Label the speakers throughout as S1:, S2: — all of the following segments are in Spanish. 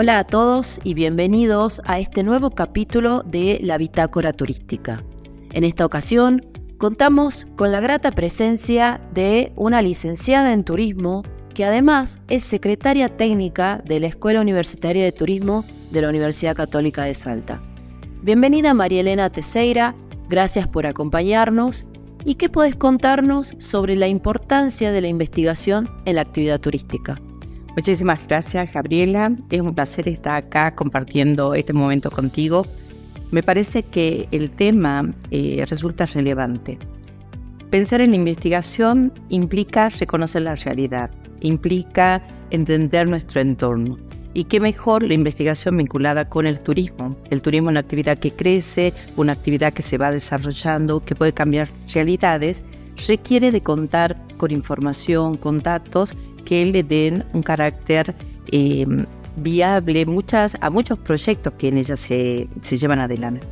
S1: Hola a todos y bienvenidos a este nuevo capítulo de La Bitácora Turística. En esta ocasión contamos con la grata presencia de una licenciada en turismo que además es secretaria técnica de la Escuela Universitaria de Turismo de la Universidad Católica de Salta. Bienvenida María Elena Teseira, gracias por acompañarnos y qué podés contarnos sobre la importancia de la investigación en la actividad turística.
S2: Muchísimas gracias Gabriela, es un placer estar acá compartiendo este momento contigo. Me parece que el tema eh, resulta relevante. Pensar en la investigación implica reconocer la realidad, implica entender nuestro entorno. Y qué mejor la investigación vinculada con el turismo. El turismo es una actividad que crece, una actividad que se va desarrollando, que puede cambiar realidades, requiere de contar con información, con datos que le den un carácter em, viable muchas, a muchos proyectos que en ella se, se llevan adelante.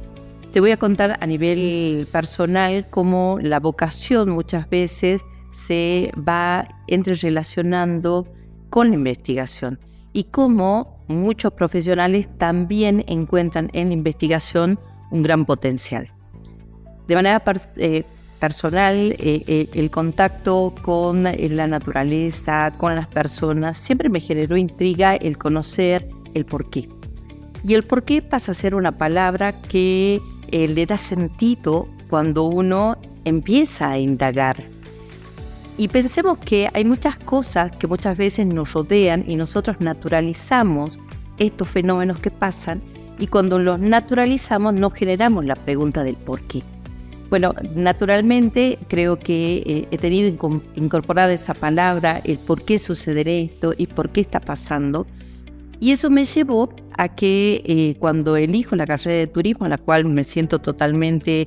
S2: Te voy a contar a nivel personal cómo la vocación muchas veces se va entrerelacionando con la investigación y cómo muchos profesionales también encuentran en la investigación un gran potencial. De manera eh, personal, eh, eh, el contacto con la naturaleza, con las personas, siempre me generó intriga el conocer el porqué. Y el porqué pasa a ser una palabra que le da sentido cuando uno empieza a indagar y pensemos que hay muchas cosas que muchas veces nos rodean y nosotros naturalizamos estos fenómenos que pasan y cuando los naturalizamos no generamos la pregunta del por qué. Bueno, naturalmente creo que eh, he tenido incorporada esa palabra, el por qué sucederá esto y por qué está pasando. Y eso me llevó a que eh, cuando elijo la carrera de turismo, a la cual me siento totalmente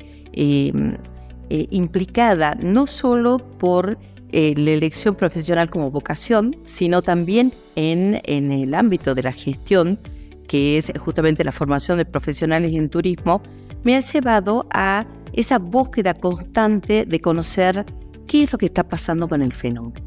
S2: eh, implicada, no solo por eh, la elección profesional como vocación, sino también en, en el ámbito de la gestión, que es justamente la formación de profesionales en turismo, me ha llevado a esa búsqueda constante de conocer qué es lo que está pasando con el fenómeno.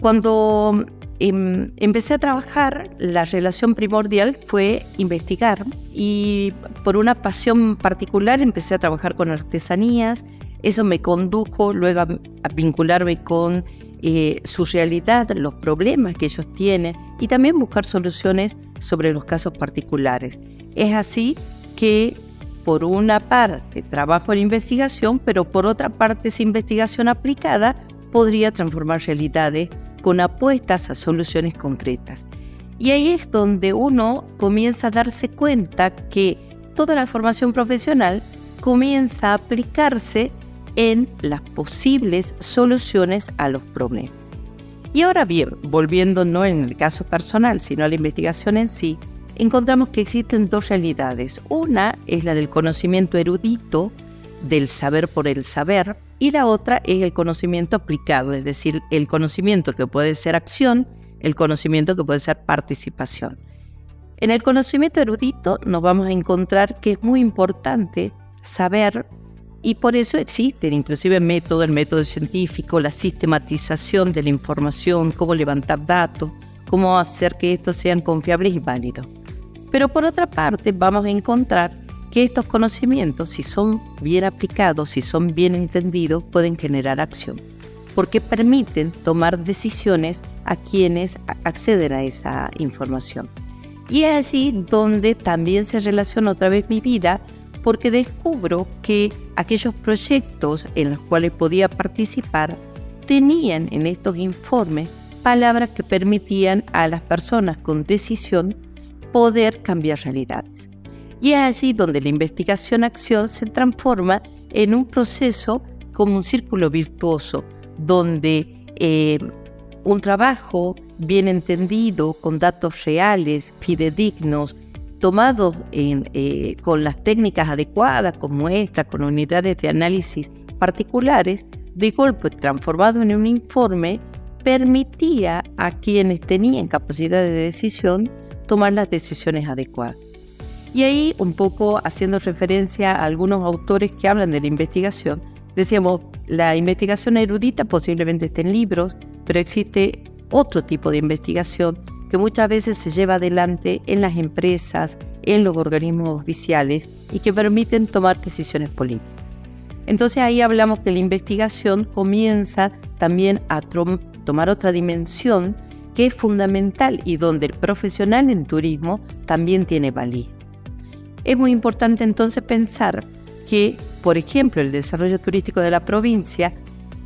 S2: Cuando em, empecé a trabajar, la relación primordial fue investigar y por una pasión particular empecé a trabajar con artesanías, eso me condujo luego a, vincularme con eh, su realidad, los problemas que ellos tienen y también buscar soluciones sobre los casos particulares. Es así que por una parte trabajo en investigación, pero por otra parte esa investigación aplicada podría transformar realidades con apuestas a soluciones concretas. Y ahí es donde uno comienza a darse cuenta que toda la formación profesional comienza a aplicarse en las posibles soluciones a los problemas. Y ahora bien, volviendo no en el caso personal, sino a la investigación en sí, encontramos que existen dos realidades. Una es la del conocimiento erudito, del saber por el saber, y la otra es el conocimiento aplicado, es decir, el conocimiento que puede ser acción, el conocimiento que puede ser participación. En el conocimiento erudito nos vamos a encontrar que es muy importante saber y por eso existen inclusive métodos, el método científico, la sistematización de la información, cómo levantar datos, cómo hacer que estos sean confiables y válidos. Pero por otra parte vamos a encontrar que estos conocimientos, si son bien aplicados, si son bien entendidos, pueden generar acción, porque permiten tomar decisiones a quienes acceden a esa información. Y es allí donde también se relaciona otra vez mi vida porque descubro que aquellos proyectos en los cuales podía participar tenían en estos informes palabras que permitían a las personas con decisión poder cambiar realidades. Y es allí donde la investigación-acción se transforma en un proceso como un círculo virtuoso, donde eh, un trabajo bien entendido, con datos reales, fidedignos, tomados eh, con las técnicas adecuadas, con muestras, con unidades de análisis particulares, de golpe transformado en un informe, permitía a quienes tenían capacidad de decisión tomar las decisiones adecuadas. Y ahí, un poco haciendo referencia a algunos autores que hablan de la investigación, decíamos, la investigación erudita posiblemente esté en libros, pero existe otro tipo de investigación que muchas veces se lleva adelante en las empresas, en los organismos oficiales y que permiten tomar decisiones políticas. Entonces ahí hablamos que la investigación comienza también a tomar otra dimensión que es fundamental y donde el profesional en turismo también tiene valía. Es muy importante entonces pensar que, por ejemplo, el desarrollo turístico de la provincia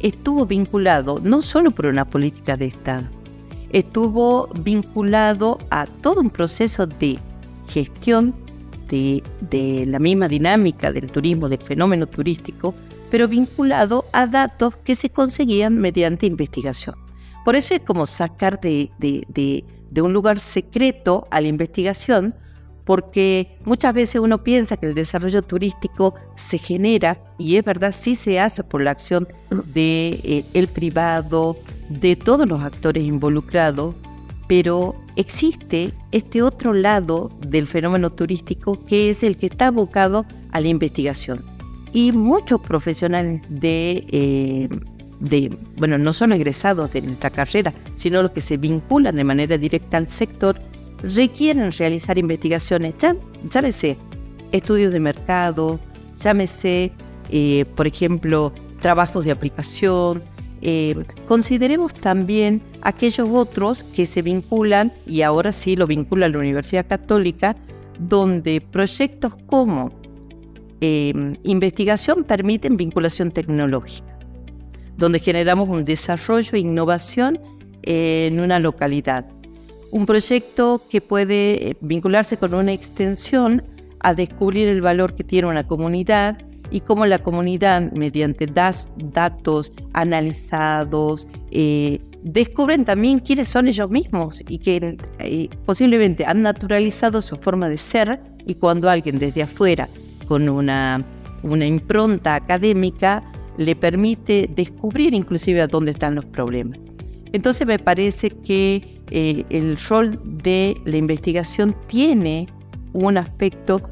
S2: estuvo vinculado no solo por una política de Estado, estuvo vinculado a todo un proceso de gestión de, de, la misma dinámica del turismo, del fenómeno turístico, pero vinculado a datos que se conseguían mediante investigación. Por eso es como sacar de, un lugar secreto a la investigación, porque muchas veces uno piensa que el desarrollo turístico se genera, y es verdad, sí se hace por la acción de, eh, privado, de todos los actores involucrados, pero existe este otro lado del fenómeno turístico que es el que está abocado a la investigación. Y muchos profesionales de, eh, de, bueno, no son egresados de nuestra carrera, sino los que se vinculan de manera directa al sector, requieren realizar investigaciones, llámese estudios de mercado, llámese, eh, por ejemplo, trabajos de aplicación. Eh, consideremos también aquellos otros que se vinculan, y ahora sí lo vincula la Universidad Católica, donde proyectos como eh, investigación permiten vinculación tecnológica, donde generamos un desarrollo e innovación en una localidad. Un proyecto que puede eh, vincularse con una extensión a descubrir el valor que tiene una comunidad y cómo la comunidad, mediante datos analizados, eh, descubren también quiénes son ellos mismos y que eh, posiblemente han naturalizado su forma de ser y cuando alguien desde afuera, con una, una impronta académica, le permite descubrir inclusive a dónde están los problemas. Entonces me parece que eh, el rol de la investigación tiene un aspecto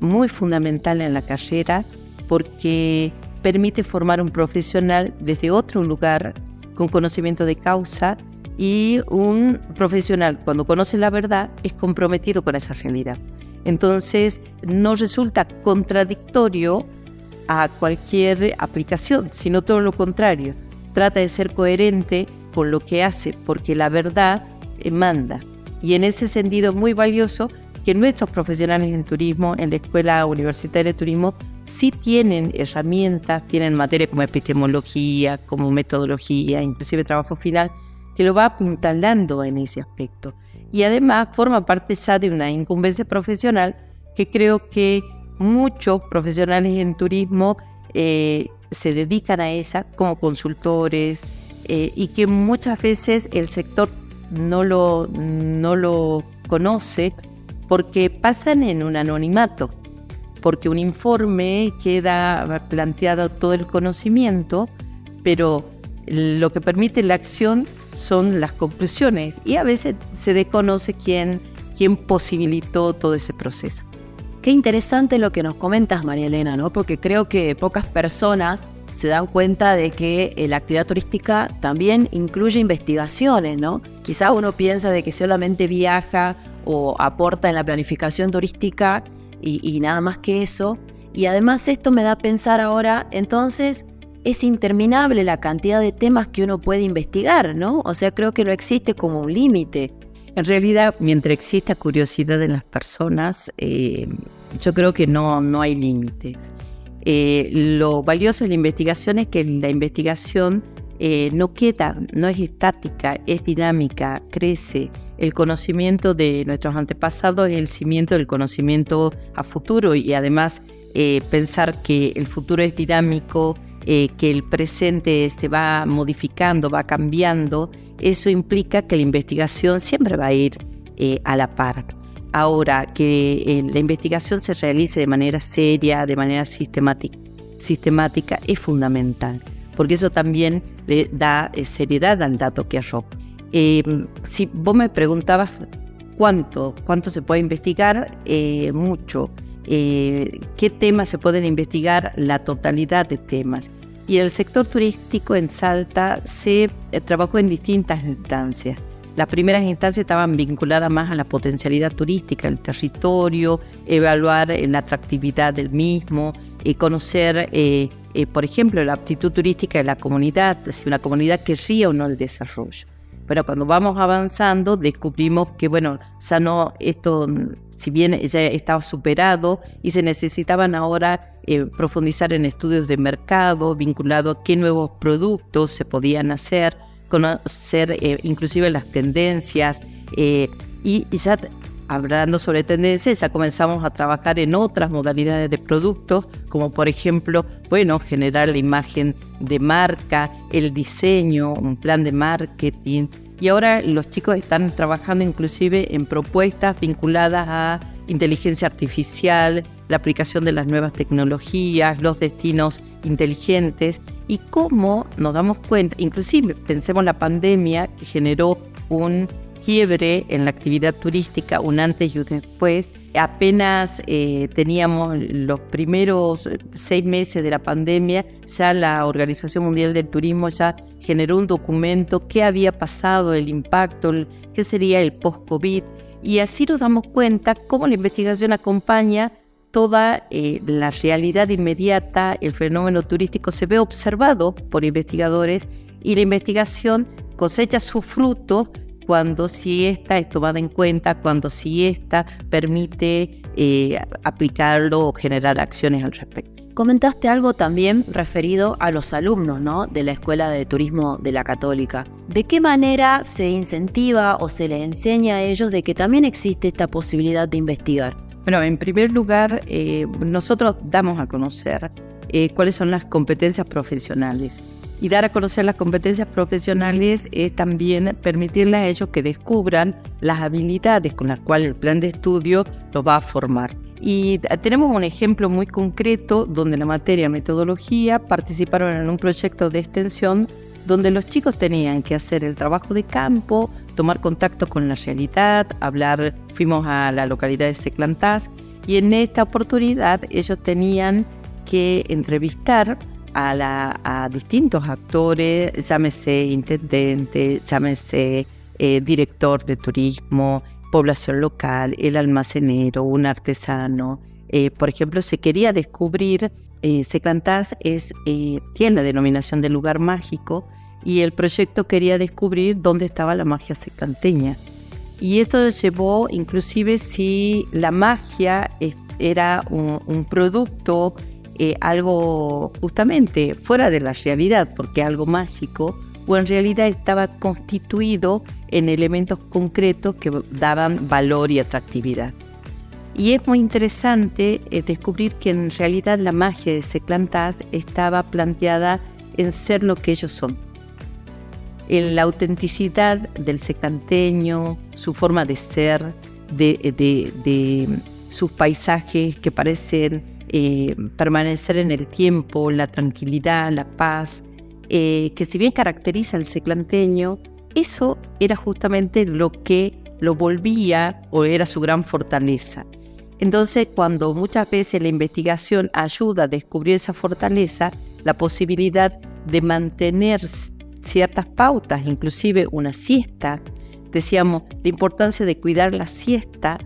S2: muy fundamental en la carrera porque permite formar un profesional desde otro lugar con conocimiento de causa y un profesional cuando conoce la verdad es comprometido con esa realidad. Entonces no resulta contradictorio a cualquier aplicación, sino todo lo contrario. Trata de ser coherente con lo que hace, porque la verdad manda. Y en ese sentido es muy valioso que nuestros profesionales en turismo, en la Escuela Universitaria de Turismo, sí tienen herramientas, tienen materia como epistemología, como metodología, inclusive trabajo final, que lo va apuntalando en ese aspecto. Y además forma parte ya de una incumbencia profesional que creo que muchos profesionales en turismo eh, se dedican a ella como consultores, eh, y que muchas veces el sector no lo, no lo conoce porque pasan en un anonimato, porque un informe queda planteado todo el conocimiento, pero lo que permite la acción son las conclusiones y a veces se desconoce quién, quién posibilitó todo ese proceso.
S1: Qué interesante lo que nos comentas, María Elena, ¿no? Porque creo que pocas personas se dan cuenta de que eh, la actividad turística también incluye investigaciones, ¿no? Quizás uno piensa de que solamente viaja o aporta en la planificación turística y, nada más que eso. Y además esto me da a pensar ahora, entonces, es interminable la cantidad de temas que uno puede investigar, ¿no? O sea, creo que no existe como un límite.
S2: En realidad, mientras exista curiosidad en las personas, eh, yo creo que no, no hay límites. Eh, lo valioso de la investigación es que la investigación eh, no queda, no es estática, es dinámica, crece. El conocimiento de nuestros antepasados es el cimiento del conocimiento a futuro y además pensar que el futuro es dinámico, que el presente se va modificando, va cambiando, eso implica que la investigación siempre va a ir a la par. Ahora, que eh, la investigación se realice de manera seria, de manera sistemática, sistemática es fundamental, porque eso también le da eh, seriedad al dato que arroja. Eh, si vos me preguntabas cuánto, cuánto se puede investigar, mucho. ¿Qué temas se pueden investigar? La totalidad de temas. Y el sector turístico en Salta se trabajó en distintas instancias las primeras instancias estaban vinculadas más a la potencialidad turística del territorio, evaluar la atractividad del mismo, eh, conocer, eh, eh, por ejemplo, la aptitud turística de la comunidad, si una comunidad querría o no el desarrollo. Pero cuando vamos avanzando, descubrimos que, bueno, ya no, esto, si bien ya estaba superado y se necesitaban ahora profundizar en estudios de mercado vinculados a qué nuevos productos se podían hacer, conocer inclusive las tendencias y, y ya hablando sobre tendencias, ya comenzamos a trabajar en otras modalidades de productos, como por ejemplo, bueno, generar la imagen de marca, el diseño, un plan de marketing. Y ahora los chicos están trabajando inclusive en propuestas vinculadas a inteligencia artificial, la aplicación de las nuevas tecnologías, los destinos inteligentes y cómo nos damos cuenta, inclusive pensemos la pandemia que generó un quiebre en la actividad turística, un antes y un después. Apenas eh, teníamos los primeros seis meses de la pandemia, ya la Organización Mundial del Turismo ya generó un documento, qué había pasado, el impacto, qué sería el post-COVID. Y así nos damos cuenta cómo la investigación acompaña toda eh, la realidad inmediata, el fenómeno turístico se ve observado por investigadores y la investigación cosecha su fruto cuando si esta es tomada en cuenta, cuando si esta permite eh, aplicarlo o generar acciones al respecto.
S1: Comentaste algo también referido a los alumnos ¿no? de la Escuela de Turismo de la Católica. ¿De qué manera se incentiva o se les enseña a ellos de que también existe esta posibilidad de investigar?
S2: Bueno, en primer lugar, eh, nosotros damos a conocer eh, cuáles son las competencias profesionales y dar a conocer las competencias profesionales es también permitirle a ellos que descubran las habilidades con las cuales el plan de estudio los va a formar. Y tenemos un ejemplo muy concreto donde la materia metodología participaron en un proyecto de extensión donde los chicos tenían que hacer el trabajo de campo, tomar contacto con la realidad, hablar, fuimos a la localidad de Seclantás y en esta oportunidad ellos tenían que entrevistar a, distintos actores, llámese intendente, llámese eh, director de turismo, población local, el almacenero, un artesano. Eh, por ejemplo, se quería descubrir, eh, es, eh, tiene la denominación de lugar mágico y el proyecto quería descubrir dónde estaba la magia secanteña. Y esto llevó inclusive si la magia era un producto eh, algo justamente fuera de la realidad, porque algo mágico, o en realidad estaba constituido en elementos concretos que daban valor y atractividad. Y es muy interesante eh, descubrir que en realidad la magia de Seclantás estaba planteada en ser lo que ellos son. En la autenticidad del seclanteño, su forma de ser, de, de sus paisajes que parecen eh, permanecer en el tiempo, la tranquilidad, la paz, eh, que si bien caracteriza al seclanteño, eso era justamente lo que lo volvía o era su gran fortaleza. Entonces, cuando muchas veces la investigación ayuda a descubrir esa fortaleza, la posibilidad de mantener ciertas pautas, inclusive una siesta, decíamos, la importancia de cuidar la siesta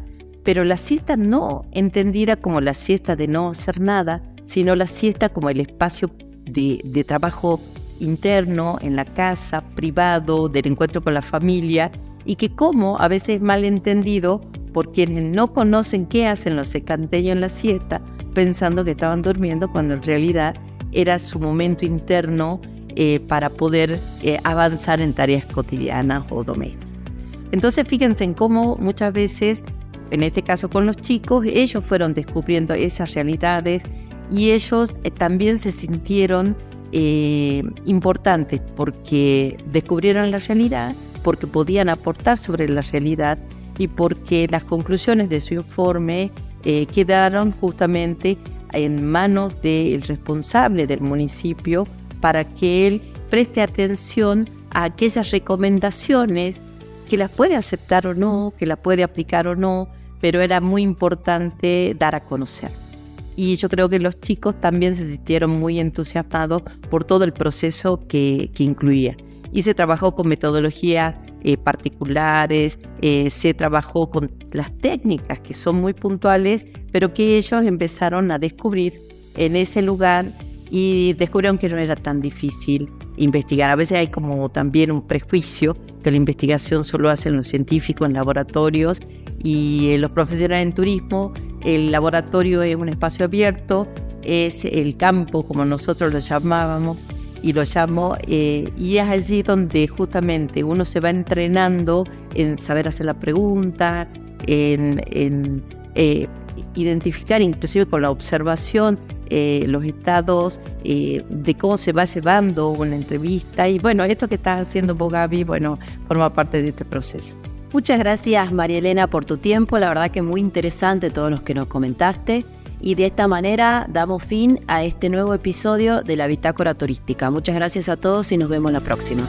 S2: pero la siesta no entendida como la siesta de no hacer nada, sino la siesta como el espacio de, trabajo interno, en la casa, privado, del encuentro con la familia, y que como a veces es mal entendido por quienes no conocen qué hacen los secanteños en la siesta, pensando que estaban durmiendo cuando en realidad era su momento interno eh, para poder eh, avanzar en tareas cotidianas o domésticas. Entonces fíjense en cómo muchas veces en este caso con los chicos, ellos fueron descubriendo esas realidades y ellos eh, también se sintieron eh, importantes porque descubrieron la realidad, porque podían aportar sobre la realidad y porque las conclusiones de su informe eh, quedaron justamente en manos del responsable del municipio para que él preste atención a aquellas recomendaciones que las puede aceptar o no, que las puede aplicar o no, pero era muy importante dar a conocer. Y yo creo que los chicos también se sintieron muy entusiasmados por todo el proceso que, incluía. y se trabajó con metodologías eh, particulares, eh, se trabajó con las técnicas que son muy puntuales, pero que ellos empezaron a descubrir en ese lugar y descubrieron que no era tan difícil investigar. A veces hay como también un prejuicio que la investigación solo hacen los científicos en laboratorios y los profesionales en turismo. El laboratorio es un espacio abierto, es el campo como nosotros lo llamábamos y lo llamo, eh, y es allí donde justamente uno se va entrenando en saber hacer la pregunta, en, eh, identificar inclusive con la observación eh, los estados de cómo se va llevando una entrevista. Y bueno, esto que estás haciendo vos, Gaby, bueno, forma parte de este proceso.
S1: Muchas gracias, María Elena, por tu tiempo. La verdad que muy interesante todo lo que nos comentaste. Y de esta manera damos fin a este nuevo episodio de la Bitácora Turística. Muchas gracias a todos y nos vemos la próxima.